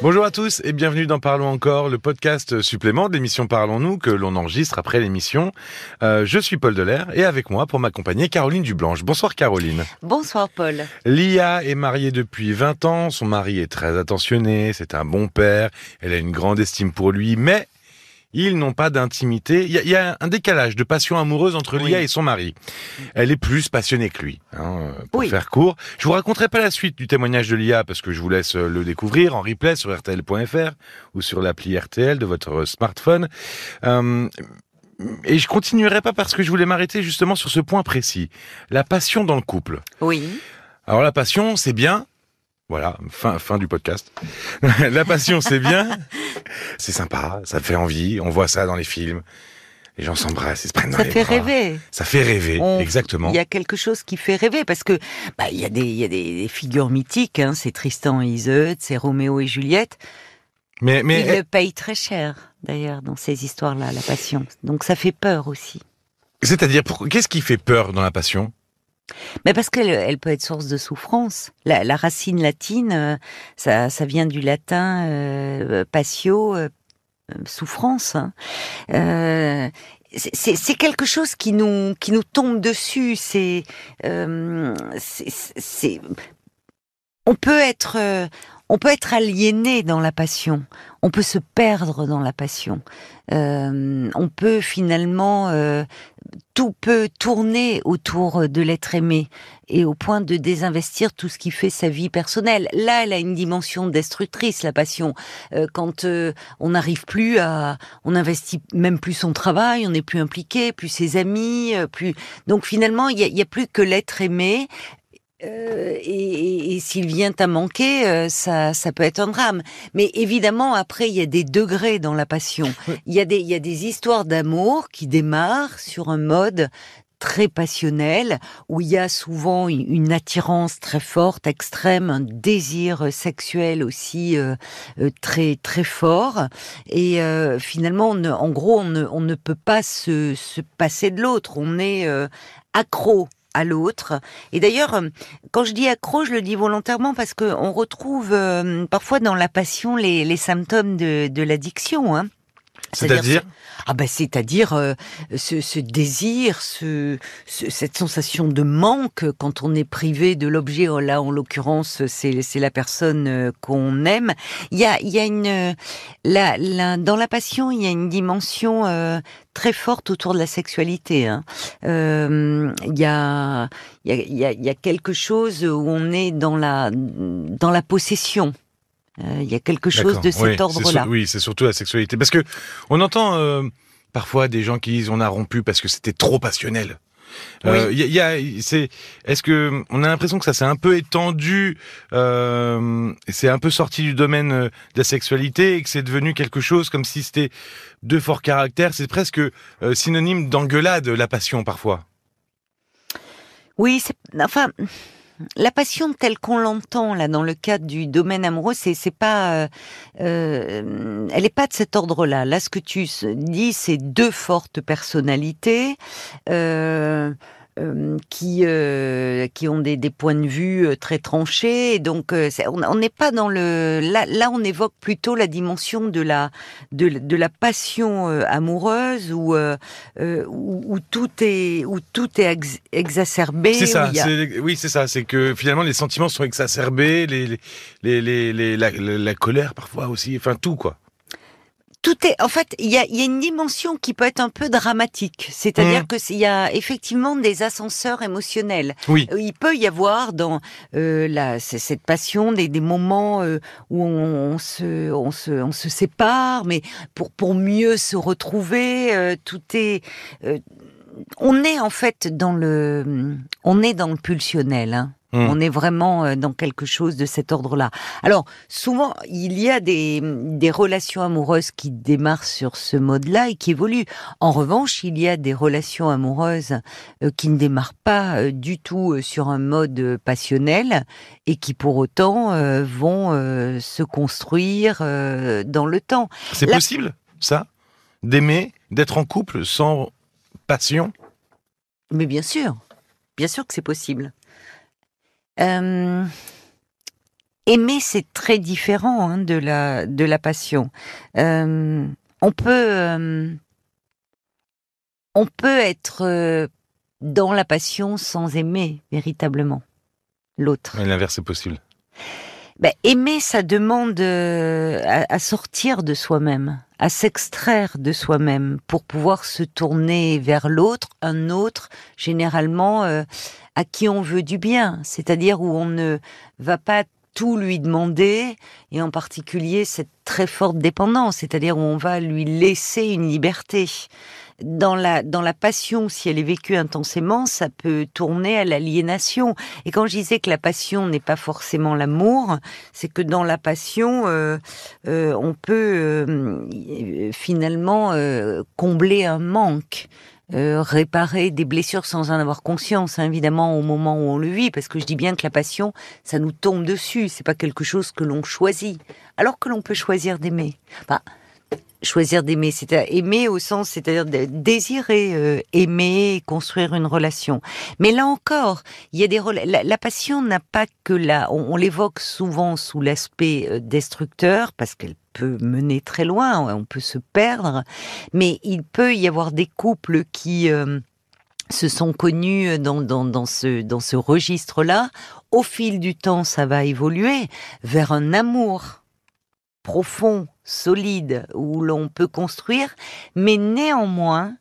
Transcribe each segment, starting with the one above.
Bonjour à tous et bienvenue dans Parlons encore, le podcast supplément de l'émission Parlons-nous que l'on enregistre après l'émission. Euh, je suis Paul Delair et avec moi pour m'accompagner Caroline Dublanche. Bonsoir Caroline. Bonsoir Paul. Lia est mariée depuis 20 ans, son mari est très attentionné, c'est un bon père, elle a une grande estime pour lui, mais ils n'ont pas d'intimité. Il y, a un décalage de passion amoureuse entre Lia et son mari. Elle est plus passionnée que lui. Hein, pour faire court, je vous raconterai pas la suite du témoignage de Lia parce que je vous laisse le découvrir en replay sur rtl.fr ou sur l'appli RTL de votre smartphone. Euh, et je continuerai pas parce que je voulais m'arrêter justement sur ce point précis. La passion dans le couple. Oui. Alors la passion, c'est bien, voilà, fin, fin du podcast. la passion, c'est bien. C'est sympa, ça fait envie. On voit ça dans les films. Les gens s'embrassent, ils se prennent dans ça les fait bras. rêver. Ça fait rêver, exactement. Il y a quelque chose qui fait rêver parce que bah il y a des il y a des, figures mythiques. Hein, c'est Tristan et Iseut, c'est Roméo et Juliette. Mais mais ils le payent très cher d'ailleurs dans ces histoires-là, la passion. Donc ça fait peur aussi. C'est-à-dire, qu'est-ce qui fait peur dans la passion? Mais parce qu'elle elle peut être source de souffrance. La, racine latine, euh, ça, vient du latin euh, patio, euh, souffrance. Euh, c'est quelque chose qui nous qui nous tombe dessus. C'est on peut être on peut être aliéné dans la passion, on peut se perdre dans la passion, euh, on peut finalement euh, tout peut tourner autour de l'être aimé et au point de désinvestir tout ce qui fait sa vie personnelle. Là, elle a une dimension destructrice, la passion. Euh, quand euh, on n'arrive plus à, on investit même plus son travail, on n'est plus impliqué, plus ses amis, euh, plus. Donc finalement, il n'y a, a, plus que l'être aimé euh, et, et s'il vient à manquer, euh, ça, ça peut être un drame. Mais évidemment, après, il y a des degrés dans la passion. Il y a des, il y a des histoires d'amour qui démarrent sur un mode très passionnel, où il y a souvent une attirance très forte, extrême, un désir sexuel aussi euh, euh très très fort. Et euh, finalement, on en gros, on ne, on ne peut pas se, se passer de l'autre. On est euh, accro à l'autre. Et d'ailleurs, euh, quand je dis accro, je le dis volontairement parce que on retrouve euh, parfois dans la passion les, les symptômes de, de l'addiction. Hein. C'est-à-dire ah ben c'est-à-dire euh, ce, ce, désir, ce, ce, cette sensation de manque quand on est privé de l'objet. Oh, là, en l'occurrence, c'est c'est la personne euh, qu'on aime. Il y a il y a une la, la, dans la passion, il y a une dimension euh, très forte autour de la sexualité. Hein. Euh, il y a il y a il y a quelque chose où on est dans la dans la possession. Euh, il y a quelque chose de cet oui, ordre-là. Oui, c'est surtout la sexualité. Parce que on entend euh, parfois des gens qui disent on a rompu parce que c'était trop passionnel. Il euh, y, y, a, c'est, est-ce que on a l'impression que ça s'est un peu étendu, euh, c'est un peu sorti du domaine de la sexualité et que c'est devenu quelque chose comme si c'était deux forts caractères? C'est presque euh, synonyme d'engueulade la passion parfois. Oui, c'est, enfin, la passion telle qu'on l'entend là dans le cadre du domaine amoureux, c'est c'est pas, euh, euh, elle est pas de cet ordre-là. Là, ce que tu dis, c'est deux fortes personnalités. Euh, qui euh, qui ont des, des, points de vue euh, très tranchés. Donc, euh, on n'est pas dans le là, là, on évoque plutôt la dimension de la de, de la passion amoureuse où, où, où tout est où tout est ex exacerbé. C'est ça. A... Oui, c'est ça. C'est que finalement les sentiments sont exacerbés, les les les, les la, la, la colère parfois aussi. Enfin tout quoi tout est, en fait, il y a, y a, une dimension qui peut être un peu dramatique. C'est-à-dire mmh. que il y a effectivement des ascenseurs émotionnels. Oui. Il peut y avoir dans euh, la, cette passion des, des moments euh, où on, on, se, on, se, on se sépare, mais pour pour mieux se retrouver, euh, tout est euh, on est en fait dans le, on est dans le pulsionnel. Hein. Mmh. On est vraiment euh, dans quelque chose de cet ordre-là. Alors, souvent, il y a des, des relations amoureuses qui démarrent sur ce mode-là et qui évoluent. En revanche, il y a des relations amoureuses euh, qui ne démarrent pas euh, du tout sur un mode passionnel et qui, pour autant, vont se construire dans le temps. C'est La... possible, ça D'aimer, d'être en couple sans passion? Mais bien sûr. Bien sûr que c'est possible. Euh, aimer, c'est très différent hein, de la de la passion. Euh, on peut euh, on peut être dans la passion sans aimer véritablement l'autre. L'inverse est possible. Ben, aimer, ça demande à, à sortir de soi-même, à s'extraire de soi-même pour pouvoir se tourner vers l'autre, un autre, généralement euh, à qui on veut du bien, c'est-à-dire où on ne va pas tout lui demander, et en particulier cette très forte dépendance, c'est-à-dire où on va lui laisser une liberté. Dans la, dans la passion, si elle est vécue intensément, ça peut tourner à l'aliénation. Et quand je disais que la passion n'est pas forcément l'amour, c'est que dans la passion, euh, euh, on peut euh, finalement euh, combler un manque. Euh, réparer des blessures sans en avoir conscience, hein, évidemment, au moment où on le vit, parce que je dis bien que la passion, ça nous tombe dessus, c'est pas quelque chose que l'on choisit, alors que l'on peut choisir d'aimer. Enfin, choisir d'aimer, c'est aimer au sens, c'est-à-dire de désirer euh, aimer, construire une relation. Mais là encore, il y a des la, la passion n'a pas que là, on, on l'évoque souvent sous l'aspect euh, destructeur parce qu'elle peut mener très loin, on peut se perdre, mais il peut y avoir des couples qui euh, se sont connus dans, dans, dans ce, dans ce registre-là. Au fil du temps, ça va évoluer vers un amour profond, solide, où l'on peut construire, mais néanmoins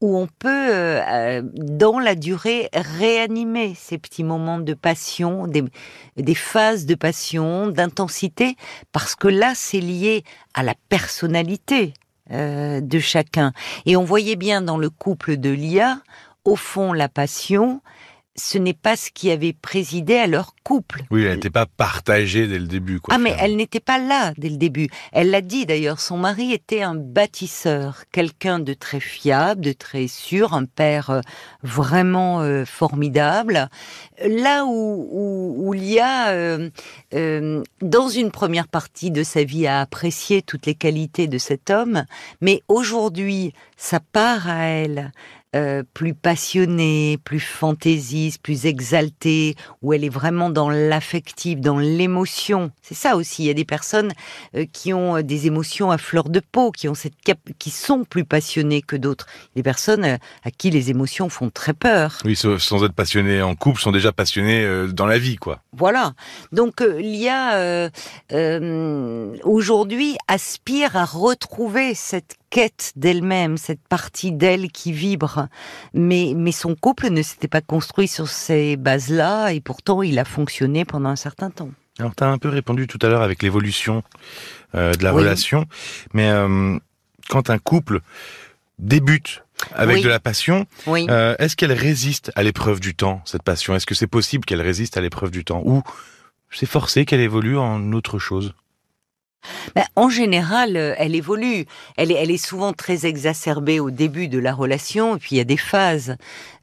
où on peut, euh, dans la durée, réanimer ces petits moments de passion, des, phases de passion, d'intensité, parce que là, c'est lié à la personnalité euh, de chacun. Et on voyait bien dans le couple de Lia, au fond, la passion, ce n'est pas ce qui avait présidé à leur couple. Oui, elle n'était pas partagée dès le début. Quoi, ah, mais elle n'était pas là dès le début. Elle l'a dit d'ailleurs, son mari était un bâtisseur, quelqu'un de très fiable, de très sûr, un père euh, vraiment euh, formidable. Là où, où, où il y a, euh, euh, dans une première partie de sa vie, à apprécier toutes les qualités de cet homme, mais aujourd'hui, sa part à elle, euh, plus passionnée, plus fantaisiste, plus exaltée, où elle est vraiment dans l'affectif, dans l'émotion. C'est ça aussi. Il y a des personnes euh, qui ont euh, des émotions à fleur de peau, qui ont cette cap qui sont plus passionnées que d'autres. Des personnes euh, à qui les émotions font très peur. Oui, sans être passionnés en couple, sont déjà passionnés euh, dans la vie, quoi. Voilà. Donc Lia euh, euh, aujourd'hui aspire à retrouver cette quête d'elle-même, cette partie d'elle qui vibre. Mais mais son couple ne s'était pas construit sur ces bases-là et pourtant il a fonctionné pendant un certain temps. Alors, tu as un peu répondu tout à l'heure avec l'évolution euh, de la Oui. relation, mais euh, quand un couple débute avec Oui. de la passion, Oui. euh, est-ce qu'elle résiste à l'épreuve du temps, cette passion? Est-ce que c'est possible qu'elle résiste à l'épreuve du temps? Ou c'est forcé qu'elle évolue en autre chose? Ben, en général, euh, elle évolue. Elle est, elle est souvent très exacerbée au début de la relation, et puis il y a des phases.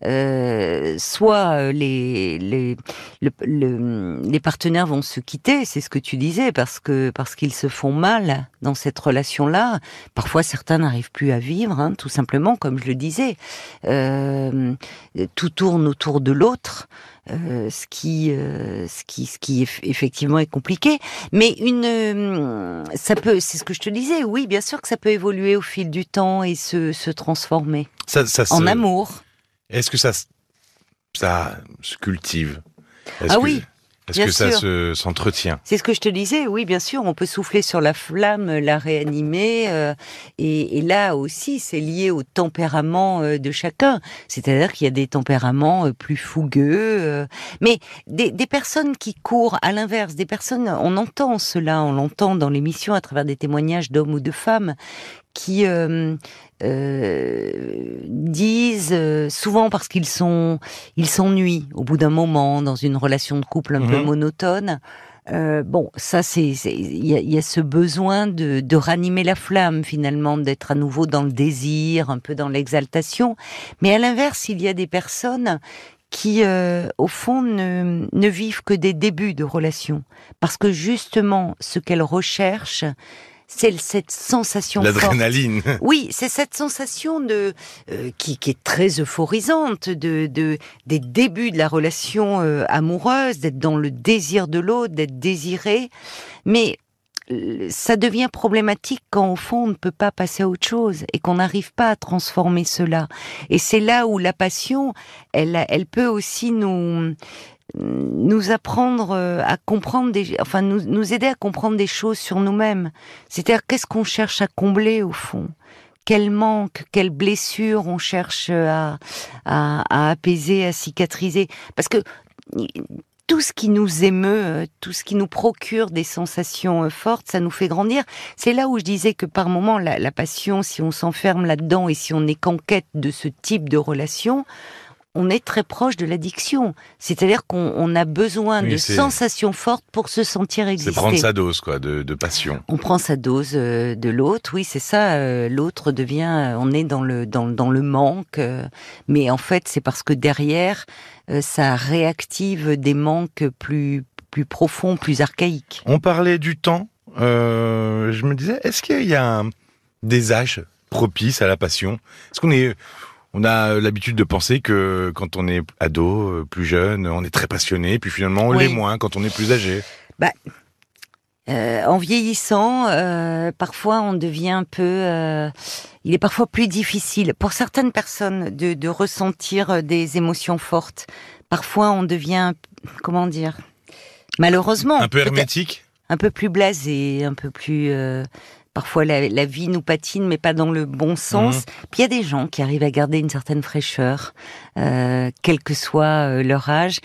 Euh, soit euh, les, les, le- le- les partenaires vont se quitter, c'est ce que tu disais, parce que parce qu'ils se font mal dans cette relation-là. Parfois, certains n'arrivent plus à vivre, hein, tout simplement, comme je le disais. Euh, tout tourne autour de l'autre. Euh, ce qui, euh, ce qui, ce qui eff- effectivement est compliqué. Mais une, euh, ça peut, c'est ce que je te disais. Oui, bien sûr que ça peut évoluer au fil du temps et se, se transformer ça, ça se- en amour. Est-ce que ça, se- ça se cultive? Ah que- oui, Est-ce que ça se- s'entretient C'est ce que je te disais. Oui, bien sûr, on peut souffler sur la flamme, la réanimer. euh, et, et là aussi, c'est lié au tempérament euh, de chacun. C'est-à-dire qu'il y a des tempéraments euh, plus fougueux, euh, mais des, des personnes qui courent à l'inverse, des personnes, on entend cela, on l'entend dans l'émission à travers des témoignages d'hommes ou de femmes qui euh, euh, disent euh, souvent parce qu'ils sont ils s'ennuient au bout d'un moment dans une relation de couple un peu Mhm. monotone. Euh, bon, ça c'est c'est- il y a, il y a ce besoin de, de ranimer la flamme finalement, d'être à nouveau dans le désir, un peu dans l'exaltation. Mais à l'inverse, il y a des personnes qui, euh, au fond, ne, ne vivent que des débuts de relation, parce que justement, ce qu'elles recherchent, c'est cette sensation. L'adrénaline. Oui, c'est cette sensation de euh, qui, qui est très euphorisante de, de des débuts de la relation euh, amoureuse, d'être dans le désir de l'autre, d'être désiré, mais euh, ça devient problématique quand au fond on ne peut pas passer à autre chose et qu'on n'arrive pas à transformer cela. Et c'est là où la passion, elle, elle peut aussi nous nous apprendre euh, à comprendre des, enfin nous, aider à comprendre des choses sur nous-mêmes. C'est-à-dire qu'est-ce qu'on cherche à combler au fond? Quel manque, quelle blessure on cherche à, à, à apaiser, à cicatriser? Parce que tout ce qui nous émeut, euh, tout ce qui nous procure des sensations euh, fortes, ça nous fait grandir. C'est là où je disais que par moment, la passion, si on s'enferme là-dedans et si on n'est qu'en quête de ce type de relation, on est très proche de l'addiction. C'est-à-dire qu'on on a besoin Oui, de c'est- sensations fortes pour se sentir C'est exister. prendre sa dose, quoi, de, de passion. On prend sa dose euh, de l'autre, oui, c'est ça. euh, L'autre devient, euh, on est dans le dans, dans le manque, mais en fait, c'est parce que derrière, ça réactive des manques plus plus profonds, plus archaïques. On parlait du temps. euh, je me disais, est-ce qu'il y a un- des âges propices à la passion? Est-ce qu'on est, on a l'habitude de penser que quand on est ado, euh, plus jeune, on est très passionné, puis finalement on Oui. l'est moins quand on est plus âgé. Euh, en vieillissant, euh, parfois on devient un peu. euh, il est parfois plus difficile pour certaines personnes de, de ressentir euh, des émotions fortes. Parfois on devient, comment dire, malheureusement, Un peu hermétique. un peu plus blasé, un peu plus. euh, parfois la, la vie nous patine, mais pas dans le bon sens. Mhm. Puis il y a des gens qui arrivent à garder une certaine fraîcheur, euh, quel que soit euh, leur âge.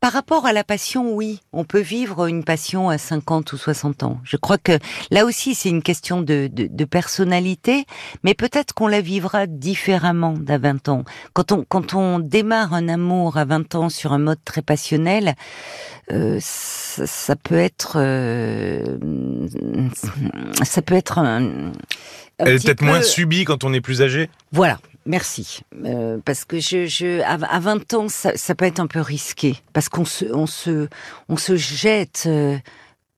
Par rapport à la passion, oui, on peut vivre une passion à 50 ou 60 ans. Je crois que là aussi, c'est une question de, de, de personnalité, mais peut-être qu'on la vivra différemment d'à 20 ans. Quand on, quand on démarre un amour à 20 ans sur un mode très passionnel, euh, ça, ça peut être, euh, ça peut être un, un Elle est peut-être peu- moins subie quand on est plus âgé? Voilà, merci. Euh, parce que je, je, à, à 20 ans, ça, ça peut être un peu risqué. Parce qu'on se, on se, on se jette euh,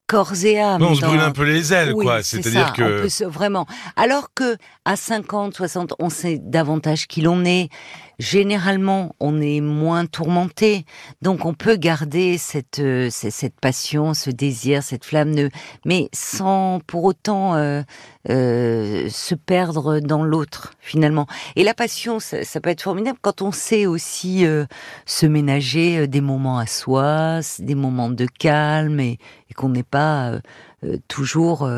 corps et âme. on se brûle un peu les ailes, Oui, quoi. c'est C'est-à-dire on que peut se- vraiment. Alors que à 50, 60, on sait davantage qui l'on est. Généralement, on est moins tourmenté, donc on peut garder cette euh, cette passion, ce désir, cette flamme de, mais sans pour autant euh, euh, se perdre dans l'autre finalement. Et la passion, ça, ça peut être formidable quand on sait aussi euh, se ménager euh, des moments à soi, des moments de calme et, et qu'on n'est pas toujours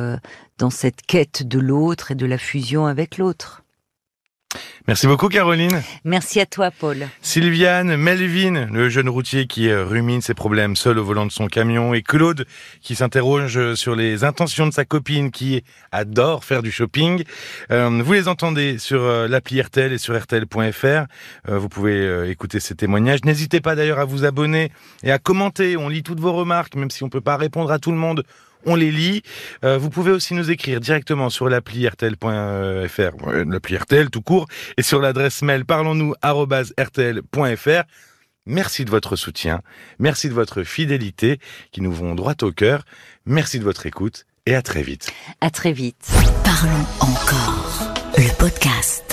dans cette quête de l'autre et de la fusion avec l'autre. Merci beaucoup, Caroline. Merci à toi, Paul. Sylviane, Melvin, le jeune routier qui euh, rumine ses problèmes seul au volant de son camion, et Claude qui s'interroge sur les intentions de sa copine qui adore faire du shopping. Euh, vous les entendez sur euh, l'appli RTL et sur RTL.fr. Euh, vous pouvez euh, écouter ces témoignages. N'hésitez pas d'ailleurs à vous abonner et à commenter. On lit toutes vos remarques, même si on peut pas répondre à tout le monde. On les lit. Euh, vous pouvez aussi nous écrire directement sur l'appli RTL.fr, l'appli RTL tout court, et sur l'adresse mail parlons-nous@rtl.fr. Merci de votre soutien, merci de votre fidélité qui nous vont droit au cœur. Merci de votre écoute et à très vite. À très vite. Parlons encore. Le podcast.